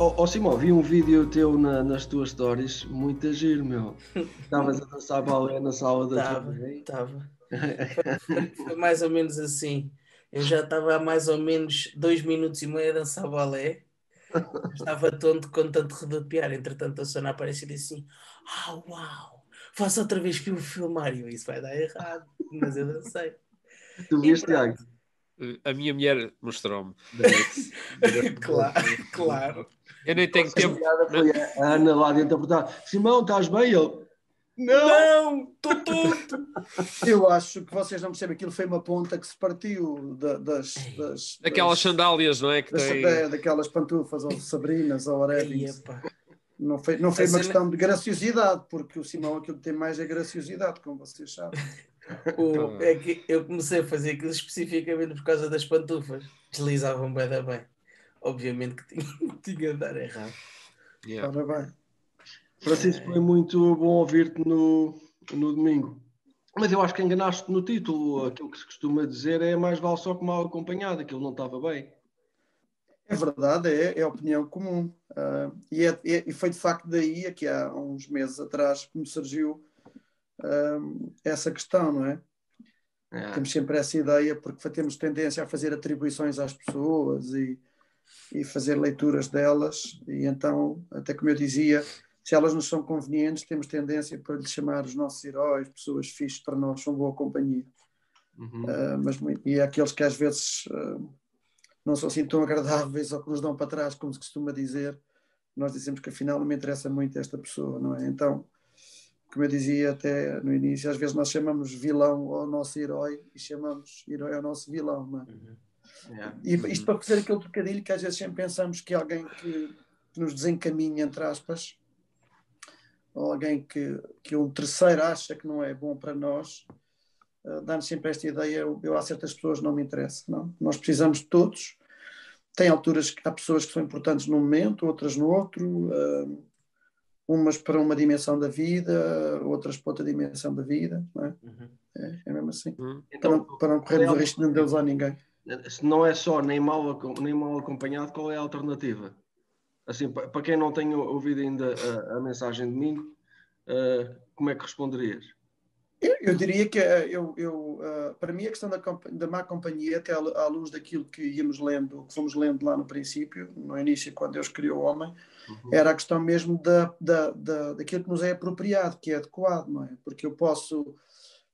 ó oh, Simão, vi um vídeo teu na, nas tuas stories, muito agir, meu. Estavas a dançar balé na sala da tua Estava. Foi, foi mais ou menos assim. Eu já estava há mais ou menos dois minutos e meio a dançar balé. Estava tonto com tanto rodopiar. Entretanto, a Sona aparece e disse assim: Ah, uau, faça outra vez que o filmar. E eu, isso vai dar errado, mas eu dancei. Tu viste, Tiago? A minha mulher mostrou-me. claro, claro. Eu nem tenho tempo. Foi a Ana lá dentro a perguntar: Simão, estás bem? Eu, não, estou tonto. Eu acho que vocês não percebem, aquilo foi uma ponta que se partiu da, das, das. Aquelas das, sandálias, não é? Que das, tem... da, daquelas pantufas ou sabrinas ou Orebins. Não foi, não foi uma questão de graciosidade, porque o Simão aquilo que tem mais é graciosidade, como vocês sabem. O, é que eu comecei a fazer aquilo especificamente por causa das pantufas. Deslizavam bem da bem. Obviamente que tinha, tinha de dar errado. Yeah. Ora bem. Francisco, foi muito bom ouvir-te no, no domingo. Mas eu acho que enganaste no título. Aquilo que se costuma dizer é mais vale só que mal acompanhado. Aquilo não estava bem. É verdade, é, é a opinião comum. Uh, e, é, é, e, foi de facto daí, que há uns meses atrás, que me surgiu uh, essa questão, não é? é? Temos sempre essa ideia, porque temos tendência a fazer atribuições às pessoas e, e fazer leituras delas. E então, até como eu dizia, se elas nos são convenientes, temos tendência para lhes chamar os nossos heróis, pessoas fixas para nós, são boa companhia. Uhum. Uh, mas, e aqueles que às vezes uh, não são assim tão agradáveis ou que nos dão para trás, como se costuma dizer, nós dizemos que afinal não me interessa muito esta pessoa, não é? Então, como eu dizia até no início, às vezes nós chamamos vilão ao nosso herói e chamamos herói ao nosso vilão, não é? Uhum. Yeah. E isto para fazer aquele trocadilho que às vezes sempre pensamos que alguém que, que nos desencaminha, entre aspas, ou alguém que, que um terceiro acha que não é bom para nós, uh, dá-nos sempre esta ideia, eu, eu há certas pessoas não me interessa, não? Nós precisamos de todos, tem alturas que há pessoas que são importantes num momento, outras no outro, uh, umas para uma dimensão da vida, outras para outra dimensão da vida, não é? Uhum. é, é, mesmo assim. Uhum. Então, para, para não corrermos o risco de não deles a ninguém. Se não é só nem mal, nem mal acompanhado, qual é a alternativa? Assim, para quem não tem ouvido ainda a, a mensagem de domingo, uh, como é que responderias? Eu, eu diria que uh, eu, eu uh, para mim a questão da, da má companhia, até à, luz daquilo que íamos lendo, que fomos lendo lá no princípio, no início, quando Deus criou o homem, uhum. era a questão mesmo da, da, da, daquilo que nos é apropriado, que é adequado, não é? Porque eu posso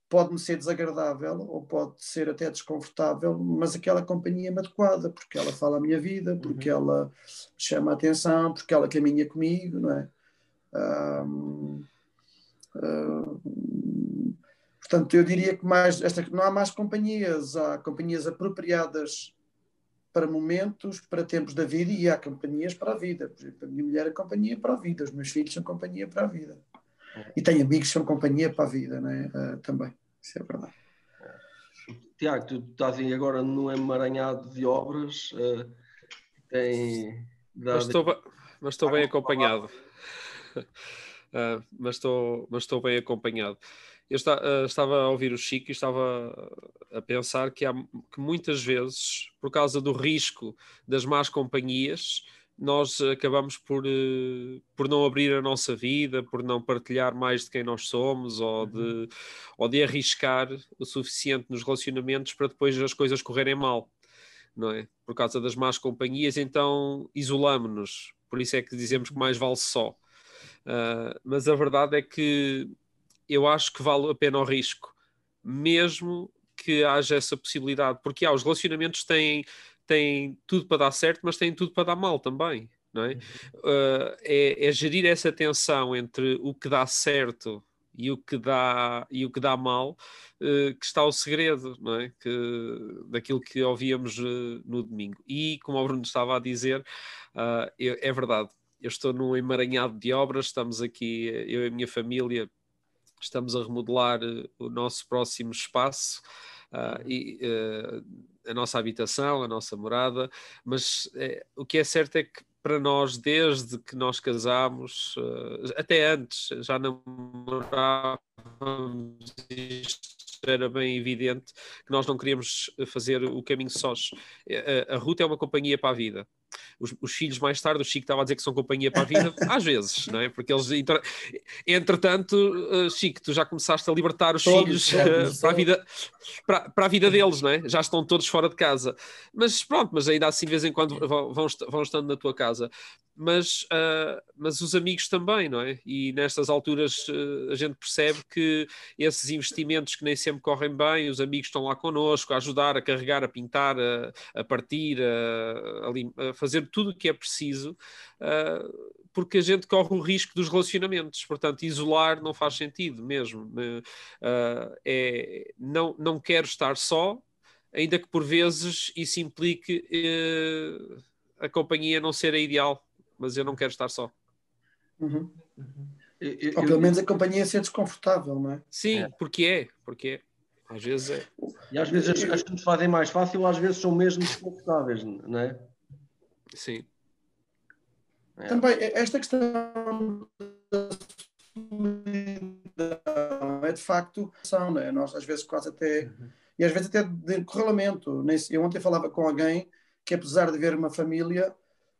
pode-me ser desagradável ou pode ser até desconfortável, mas aquela companhia é adequada, porque ela fala a minha vida, porque uhum. ela chama a atenção, porque ela caminha comigo, não é? Um, um, portanto, eu diria que mais, esta, não há mais companhias, há companhias apropriadas para momentos, para tempos da vida e há companhias para a vida. Por exemplo, a minha mulher é companhia para a vida, os meus filhos são companhia para a vida. E tenho amigos que são companhia para a vida, né? Uh, também. Isso é verdade. Tiago, tu estás aí agora num emaranhado de obras. Uh, tem mas estou, mas estou bem acompanhado. Uh, mas, estou, mas estou bem acompanhado. Eu está, uh, estava a ouvir o Chico e estava a pensar que, há, que muitas vezes, por causa do risco das más companhias, nós acabamos por, uh, por não abrir a nossa vida, por não partilhar mais de quem nós somos ou de, uhum. ou de arriscar o suficiente nos relacionamentos para depois as coisas correrem mal, não é? Por causa das más companhias, então isolamos-nos. Por isso é que dizemos que mais vale só. Uh, mas a verdade é que eu acho que vale a pena o risco, mesmo que haja essa possibilidade, porque há, os relacionamentos têm têm tudo para dar certo, mas têm tudo para dar mal também. Não é? Uh, é, é, gerir essa tensão entre o que dá certo e o que dá, e o que dá mal uh, que está o segredo não é? que, daquilo que ouvíamos uh, no domingo. E, como o Bruno estava a dizer, é verdade, eu estou num emaranhado de obras, estamos aqui, eu e a minha família, estamos a remodelar o nosso próximo espaço. Uh, e, a nossa habitação, a nossa morada, mas é, o que é certo é que para nós, desde que nós casámos, uh, até antes, já namorávamos, isto era bem evidente que nós não queríamos fazer o caminho sós. A, a Ruth é uma companhia para a vida. Os, os, filhos mais tarde, o Chico estava a dizer que são companhia para a vida, às vezes, não é? Porque eles, entretanto, uh, Chico, tu já começaste a libertar os todos, filhos todos, uh, para, a vida, para, para, a vida deles, não é? Já estão todos fora de casa. Mas pronto, mas ainda assim, de vez em quando vão, vão estando na tua casa mas, uh, mas os amigos também, não é? E nestas alturas uh, a gente percebe que esses investimentos que nem sempre correm bem, os amigos estão lá connosco a ajudar, a carregar, a pintar, a, a partir, a, a, fazer tudo o que é preciso, uh, porque a gente corre o risco dos relacionamentos. Portanto, isolar não faz sentido mesmo. é, não, não quero estar só, ainda que por vezes isso implique a companhia não ser a ideal mas eu não quero estar só. Uhum. Eu, Ou pelo menos a companhia ser desconfortável, não é? Sim, é. porque é, porque é. Às vezes é. E às vezes as, as que nos fazem mais fácil, às vezes são mesmo desconfortáveis, não é? Sim. É. Também, esta questão da é de facto são, não é? Nós às vezes quase até, uhum. e às vezes até de correlamento. Eu ontem falava com alguém que apesar de ver uma família,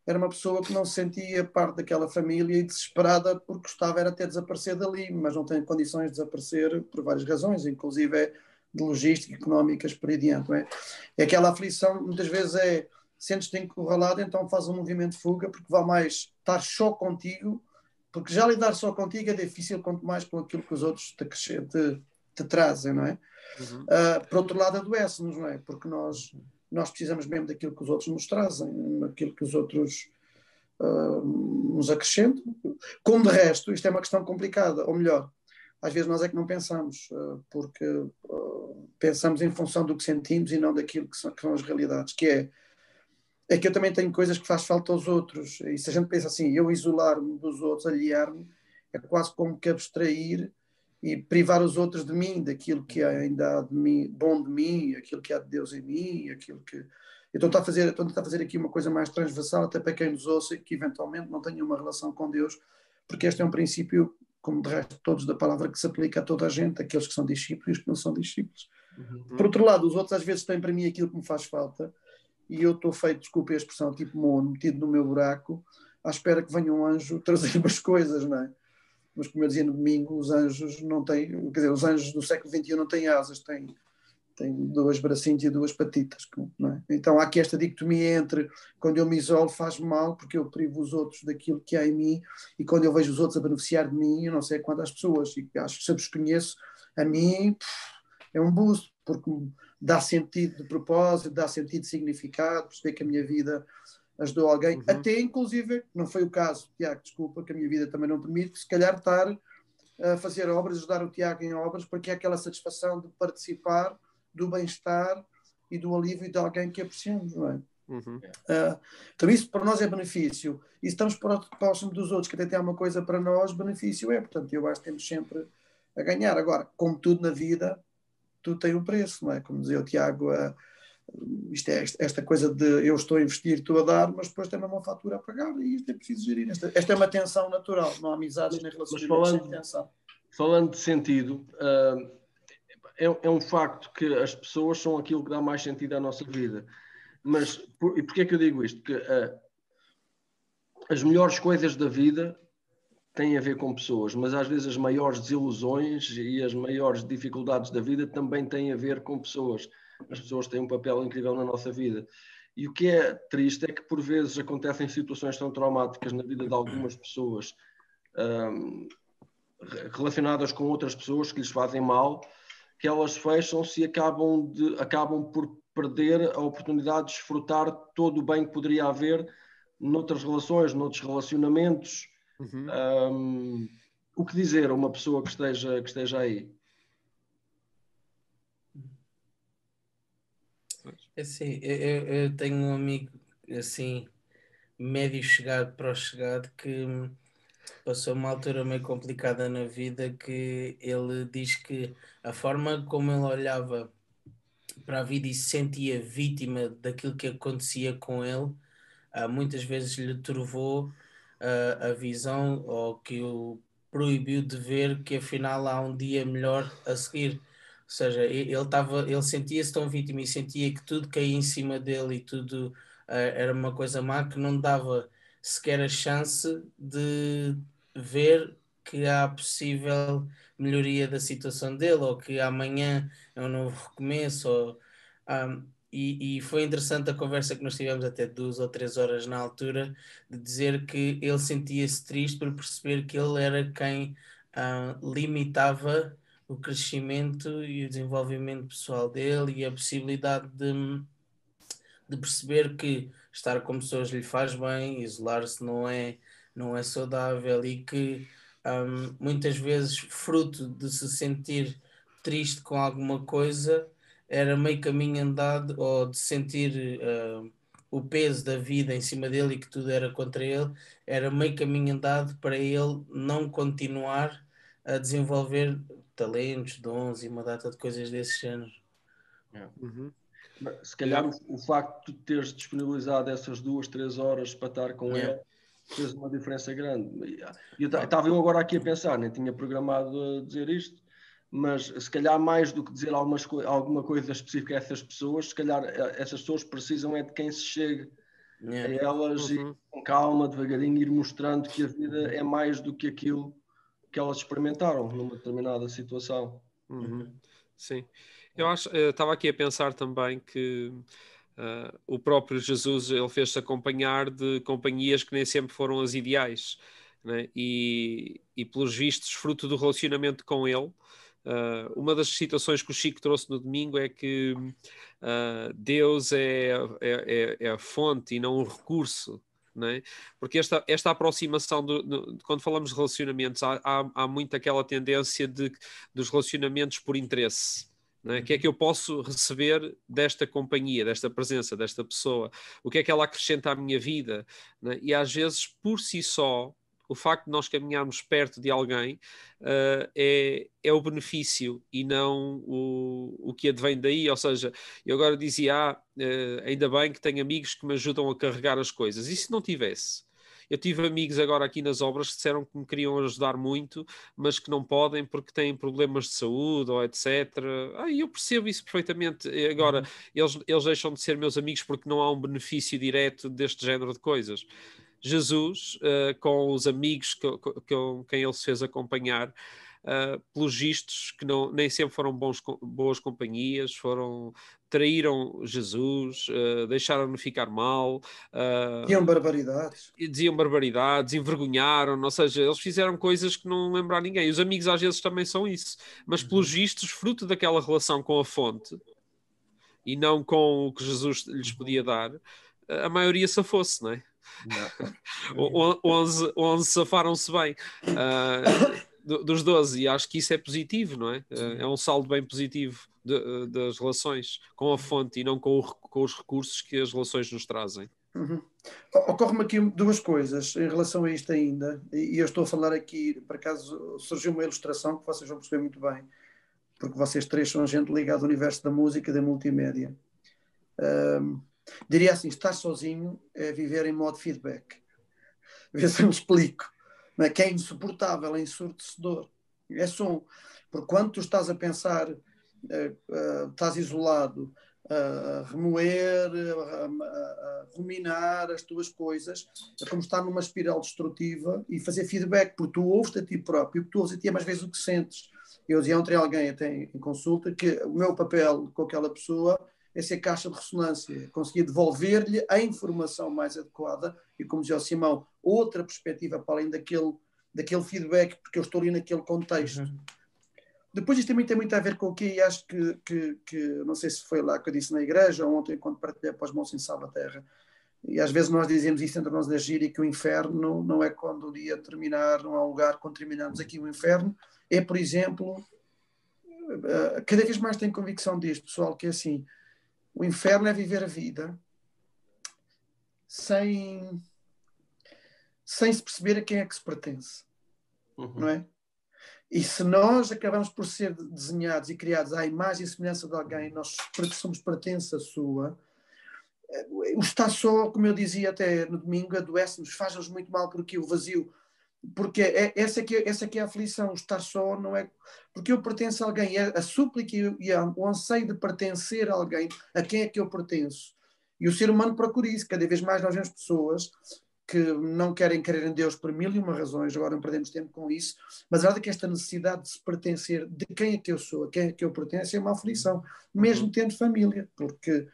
era uma pessoa que não se sentia parte daquela família e desesperada porque gostava era até desaparecer dali, mas não tem condições de desaparecer por várias razões, inclusive é de logística, económicas, por aí diante. É? é aquela aflição, muitas vezes é, sentes-te encurralado, então faz um movimento de fuga, porque vai mais estar só contigo, porque já lidar só contigo é difícil, quanto mais com aquilo que os outros te, te, te trazem, não é? Uhum. Uh, por outro lado, adoece-nos, não é? Porque nós nós precisamos mesmo daquilo que os outros nos trazem, daquilo que os outros uh, nos acrescentam. Como de resto, isto é uma questão complicada, ou melhor, às vezes nós é que não pensamos, uh, porque uh, pensamos em função do que sentimos e não daquilo que são, que são, as realidades, que é é que eu também tenho coisas que faz falta aos outros, e se a gente pensa assim, eu isolar-me dos outros, aliar-me, é quase como que abstrair e privar os outros de mim, daquilo que ainda há de mim, bom de mim, aquilo que há de Deus em mim, aquilo que. Então está a fazer, estou a tentar fazer aqui uma coisa mais transversal, até para quem nos ouça e que eventualmente não tenha uma relação com Deus, porque este é um princípio, como de resto todos da palavra, que se aplica a toda a gente, aqueles que são discípulos e os que não são discípulos. Uhum. Por outro lado, os outros às vezes têm para mim aquilo que me faz falta, e eu estou feito, desculpe a expressão, tipo mono, metido no meu buraco, à espera que venha um anjo trazer umas coisas, não é? Mas como eu dizia no domingo, os anjos não têm, quer dizer, os anjos do século XXI não têm asas, têm, têm dois bracinhos e duas patitas. É? Então há aqui esta dicotomia entre quando eu me isolo faz mal porque eu privo os outros daquilo que há em mim e quando eu vejo os outros a beneficiar de mim, eu não sei quantas pessoas, e acho que se eu os conheço, a mim é um boost, porque dá sentido de propósito, dá sentido de significado, perceber que a minha vida ajudou alguém, uhum. até inclusive, não foi o caso, Tiago, desculpa, que a minha vida também não permite, se calhar estar a fazer obras, ajudar o Tiago em obras, porque é aquela satisfação de participar do bem-estar e do alívio de alguém que apreciamos, não é? Uhum. Uh, então isso para nós é benefício e estamos próximo dos outros que até tem uma coisa para nós, benefício é, portanto eu acho que temos sempre a ganhar, agora como tudo na vida tudo tem um preço, não é? Como dizia o Tiago uh, isto é esta coisa de eu estou a investir, estou a dar, mas depois tem uma fatura a pagar e isto é preciso gerir. Esta, esta é uma tensão natural, não há amizades nem relações falando, tensão. Falando de sentido, uh, é, é, um facto que as pessoas são aquilo que dá mais sentido à nossa vida. Mas por, e porquê é que eu digo isto? Que uh, as melhores coisas da vida têm a ver com pessoas, mas às vezes as maiores desilusões e as maiores dificuldades da vida também têm a ver com pessoas as pessoas têm um papel incrível na nossa vida. E o que é triste é que por vezes acontecem situações tão traumáticas na vida de algumas pessoas um, relacionadas com outras pessoas que lhes fazem mal, que elas fecham-se e acabam, de, acabam por perder a oportunidade de desfrutar todo o bem que poderia haver noutras relações, noutros relacionamentos. Uhum. Um, o que dizer a uma pessoa que esteja, que esteja aí? É assim, eu, eu tenho um amigo assim, médio chegado para o chegado, que passou uma altura meio complicada na vida que ele diz que a forma como ele olhava para a vida e se sentia vítima daquilo que acontecia com ele, uh, muitas vezes lhe turvou uh, a visão ou que o proibiu de ver que afinal há um dia melhor a seguir. Ou seja, ele, tava, ele sentia-se tão vítima e sentia que tudo caía em cima dele e tudo era uma coisa má que não dava sequer a chance de ver que há possível melhoria da situação dele ou que amanhã é um novo recomeço. Ou, um, e, e, foi interessante a conversa que nós tivemos até duas ou três horas na altura de dizer que ele sentia-se triste por perceber que ele era quem uh, limitava o crescimento e o desenvolvimento pessoal dele e a possibilidade de, de perceber que estar com pessoas lhe faz bem, isolar-se não é, não é saudável e que um, muitas vezes, fruto de se sentir triste com alguma coisa, era meio caminho andado ou de sentir uh, o peso da vida em cima dele e que tudo era contra ele, era meio caminho andado para ele não continuar a desenvolver talentos, dons e uma data de coisas desse género. É. Uhum. Se calhar o, o, facto de teres disponibilizado essas duas, três horas para estar com é. ele fez uma diferença grande. Eu estava eu agora aqui a pensar, nem tinha programado a dizer isto, mas se calhar mais do que dizer algumas, alguma coisa específica a essas pessoas, se calhar eh, essas pessoas precisam é de quem se chegue a elas uhum. e com calma, devagarinho, ir mostrando que a vida é mais do que aquilo que elas experimentaram numa determinada situação. Uhum. Sim. Eu acho, estava aqui a pensar também que uh, o próprio Jesus ele fez-se acompanhar de companhias que nem sempre foram as ideais, né? e, e pelos vistos, fruto do relacionamento com ele. Uh, uma das situações que o Chico trouxe no domingo é que uh, Deus é, é, é, é, a fonte e não o recurso. Né? Porque esta, esta aproximação, do, do, quando falamos de relacionamentos, há, há, há muito aquela tendência de, dos relacionamentos por interesse. É? O que é que eu posso receber desta companhia, desta presença, desta pessoa? O que é que ela acrescenta à minha vida? É? E às vezes, por si só, o facto de nós caminharmos perto de alguém uh, é, é o benefício e não o, o que advém daí. Ou seja, eu agora dizia, ah, uh, ainda bem que tenho amigos que me ajudam a carregar as coisas. E se não tivesse? Eu tive amigos agora aqui nas obras que disseram que me queriam ajudar muito, mas que não podem porque têm problemas de saúde ou etc. Ah, eu percebo isso perfeitamente. Agora, uhum. eles, eles deixam de ser meus amigos porque não há um benefício direto deste género de coisas. Jesus, uh, com os amigos que, com quem ele se fez acompanhar, uh, pelos vistos que não, nem sempre foram bons, boas companhias, foram traíram Jesus, uh, deixaram-no ficar mal. Uh, diziam barbaridades. Diziam barbaridades, envergonharam, ou seja, eles fizeram coisas que não lembram a ninguém. Os amigos às vezes também são isso, mas uhum. pelos vistos, fruto daquela relação com a fonte e não com o que Jesus lhes podia dar, a maioria safou-se, não é? 11, 11 safaram-se bem. Uh, dos 12, e acho que isso é positivo, não é? Sim. É um saldo bem positivo de, das relações com a fonte e não com, o, com, os recursos que as relações nos trazem. Uhum. Ocorre-me aqui duas coisas em relação a isto ainda, e eu estou a falar aqui, por acaso surgiu uma ilustração que vocês vão perceber muito bem, porque vocês três são gente ligada ao universo da música e da multimédia. Um, diria assim: estar sozinho é viver em modo feedback. Vê se eu me explico é? que é insuportável, é ensurdecedor. É som. Porque quando tu estás a pensar, uh, estás isolado, a remoer, a, a, ruminar as tuas coisas, é como estar numa espiral destrutiva e fazer feedback, porque tu ouves a ti próprio, tu ouves a ti é mais vezes o que sentes. Eu dizia ontem alguém até em consulta que o meu papel com aquela pessoa é ser caixa de ressonância, conseguir devolver-lhe a informação mais adequada e, como dizia o Simão, outra perspectiva para além daquele, daquele feedback, porque eu estou ali naquele contexto. Uhum. Depois isto também tem muito a ver com o que acho que, que, que, não sei se foi lá que eu disse na igreja ou ontem quando partilhei para os mãos em Salva Terra, e às vezes nós dizemos isso entre nós da gira e que o inferno não é quando o dia terminar, não há lugar quando terminamos aqui o inferno, é por exemplo, eh, cada vez mais tenho convicção disto, pessoal, que é assim, o inferno é viver a vida sem, sem se perceber a quem é que se pertence. Uhum. Não é? E se nós acabamos por ser desenhados e criados à imagem e semelhança de alguém, nós somos pertença sua, eh, o estar só, como eu dizia até no domingo, adoece-nos, faz-nos muito mal porque o vazio porque é, essa, que é, essa que é a aflição, estar só não é. Porque eu pertenço a alguém, é a súplica e o anseio de pertencer a alguém, a quem é que eu pertenço. E o ser humano procura isso. Cada vez mais nós vemos pessoas que não querem crer em Deus por mil e uma razões, agora não perdemos tempo com isso, mas a verdade é que esta necessidade de se pertencer, de quem é que eu sou, a quem é que eu pertenço, é uma aflição, mesmo uhum. tendo família, porque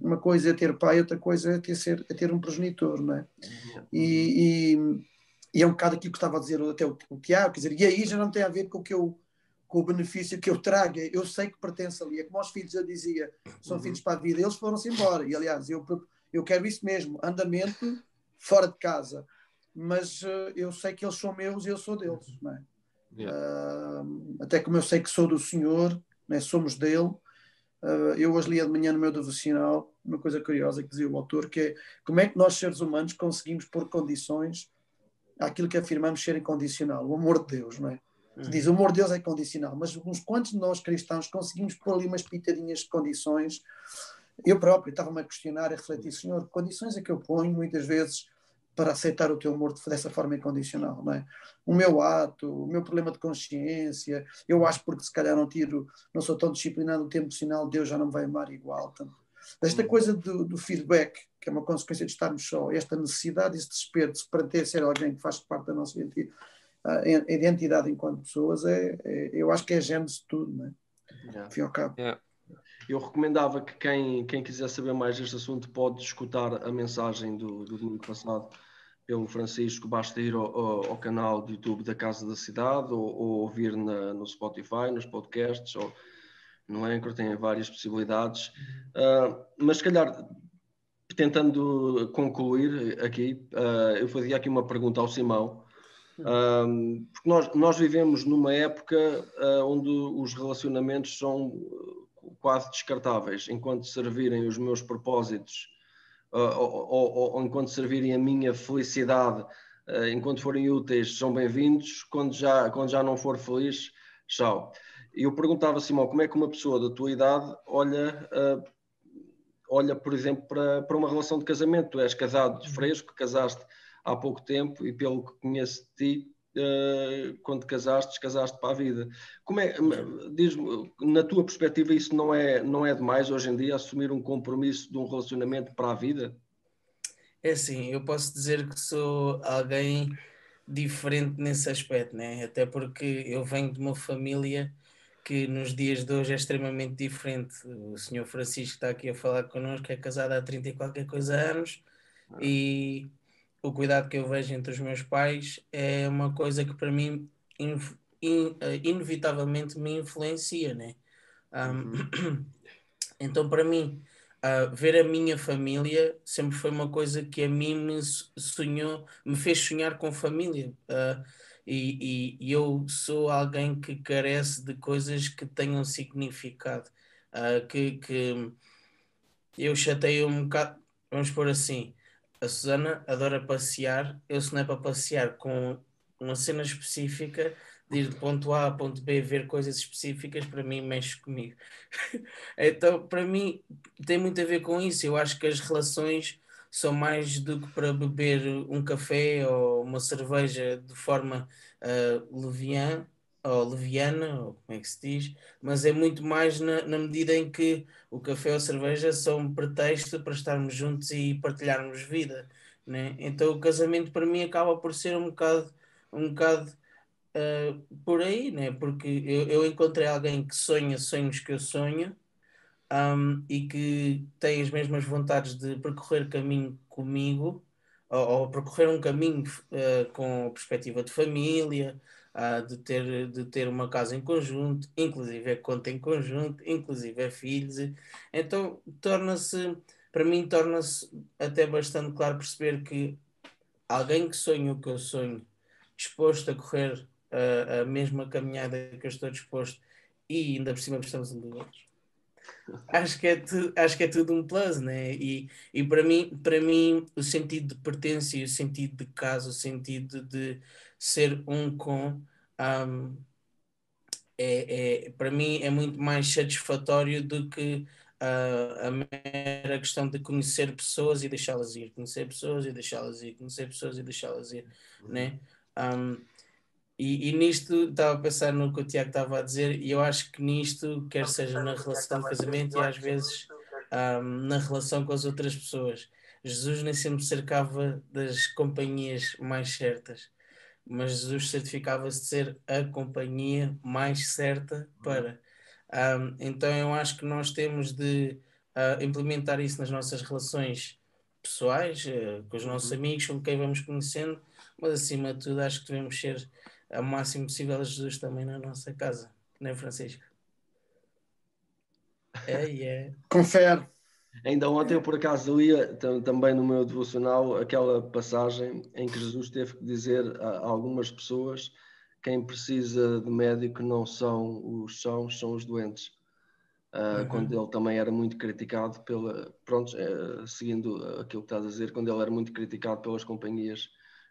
uma coisa é ter pai, outra coisa é ter, ser, é ter um progenitor, não é? Uhum. E, e, e, é um bocado aquilo que estava a dizer até o, o Tiago, quer dizer, e aí já não tem a ver com o que eu com o benefício que eu trago, eu sei que pertence ali, é como aos filhos eu dizia, são uhum. filhos para a vida, eles foram-se embora, e aliás, eu, eu quero isso mesmo, andamento fora de casa, mas uh, eu sei que eles são meus e eu sou deles, não é? Yeah. Uh, até como eu sei que sou do Senhor, né, somos dele. Uh, eu hoje lia de manhã no meu devocional uma coisa curiosa que dizia o autor, que é como é que nós, seres humanos, conseguimos pôr condições àquilo que afirmamos ser incondicional, o amor de Deus, não é? Uhum. Diz, o amor de Deus é condicional, mas uns quantos de nós cristãos conseguimos pôr ali umas pitadinhas de condições? Eu próprio estava-me a questionar, a refletir, Senhor, condições é que eu ponho muitas vezes para aceitar o teu amor dessa forma incondicional, não é? O meu ato, o meu problema de consciência, eu acho porque se calhar não tiro, não sou tão disciplinado no tempo sinal, Deus já não me vai amar igual. Esta coisa do, do, feedback, que é uma consequência de estarmos só, esta necessidade, esse desespero de se pertencer a alguém que faz parte da nossa identidade enquanto pessoas, é, é, eu acho que é a gênese de tudo, não é? Yeah. Fim ao cabo. Yeah. Eu recomendava que quem, quem quiser saber mais deste assunto pode escutar a mensagem do, do domingo passado pelo Francisco, basta ir ao, ao, ao, canal do YouTube da Casa da Cidade ou, ou ouvir na, no Spotify, nos podcasts ou no Anchor, tem várias possibilidades. Uh, mas se calhar, tentando concluir aqui, uh, eu fazia aqui uma pergunta ao Simão. Uh, porque nós, nós vivemos numa época onde os relacionamentos são quase descartáveis, enquanto servirem os meus propósitos, uh, ou, ou, ou, enquanto servirem a minha felicidade, uh, enquanto forem úteis, são bem-vindos, quando já, quando já não for feliz, tchau. E eu perguntava, Simão, como é que uma pessoa da tua idade olha, uh, olha por exemplo, para, para uma relação de casamento? Tu és casado fresco, casaste há pouco tempo e pelo que conheço de ti, uh, quando casaste, casaste para a vida. Como é, diz na tua perspectiva, isso não é, não é demais hoje em dia assumir um compromisso de um relacionamento para a vida? É assim, eu posso dizer que sou alguém diferente nesse aspecto, né? até porque eu venho de uma família que nos dias de hoje é extremamente diferente. O senhor Francisco está aqui a falar connosco, é casado há 30 e qualquer coisa anos, ah. e o cuidado que eu vejo entre os meus pais é uma coisa que para mim in, in, eh, inevitavelmente me influencia, né? Um, uhum. Então, para mim, uh, ver a minha família sempre foi uma coisa que a mim me sonhou, me fez sonhar com família. Uh, e, e, eu sou alguém que carece de coisas que tenham significado. Uh, que, que eu chateio um bocado, vamos por assim, a Susana adora passear. Eu, se não é para passear com uma cena específica, de ir de ponto A a ponto B ver coisas específicas, para mim mexe comigo. então, para mim, tem muito a ver com isso. Eu acho que as relações são mais do que para beber um café ou uma cerveja de forma uh, leviana, ou leviana, ou como é que se diz, mas é muito mais na, na medida em que o café ou a cerveja são um pretexto para estarmos juntos e partilharmos vida. Né? Então o casamento para mim acaba por ser um bocado, um bocado uh, por aí, né? porque eu, eu encontrei alguém que sonha sonhos que eu sonho um, e que tem as mesmas vontades de percorrer caminho comigo, ou, ou percorrer um caminho uh, com a perspectiva de família, uh, de, ter, de ter uma casa em conjunto, inclusive é conta em conjunto, inclusive é filhos. Então torna-se, para mim, torna-se até bastante claro perceber que alguém que sonha o que eu sonho, disposto a correr uh, a mesma caminhada que eu estou disposto e ainda por cima estamos dos outros. Acho que, é tu, acho que é tudo um plus, né? E, e para, mim, para mim, o sentido de pertença e o sentido de casa, o sentido de, ser um com um, é, é, para mim é muito mais satisfatório do que uh, a mera questão de conhecer pessoas e deixá-las ir, conhecer pessoas e deixá-las ir, conhecer pessoas e deixá-las ir, uhum. né? Um, e, e, nisto estava a pensar no que o Tiago estava a dizer, e eu acho que nisto, quer seja na relação de casamento e às vezes um, na relação com as outras pessoas. Jesus nem sempre cercava das companhias mais certas, mas Jesus certificava-se de ser a companhia mais certa para. Um, então eu acho que nós temos de uh, implementar isso nas nossas relações pessoais, uh, com os nossos uhum. amigos, com quem vamos conhecendo, mas acima de tudo acho que devemos ser o máximo possível a Jesus também na nossa casa, não é Francisco? É, é. Confere. Ainda ontem eu por acaso lia também no meu devocional aquela passagem em que Jesus teve que dizer a algumas pessoas quem precisa de médico não são os sãos, são os doentes. Uh, uhum. Quando ele também era muito criticado pela. Pronto, uh, seguindo aquilo que estás a dizer, quando ele era muito criticado pelas companhias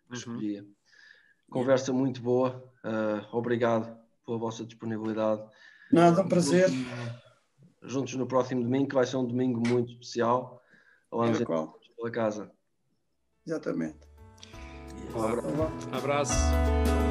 que uhum. escolhia. Conversa muito boa, uh, obrigado pela vossa disponibilidade. Nada, um prazer. Juntos no próximo domingo, que vai ser um domingo muito especial. Vamos pela casa. Exatamente. Um abraço. abraço.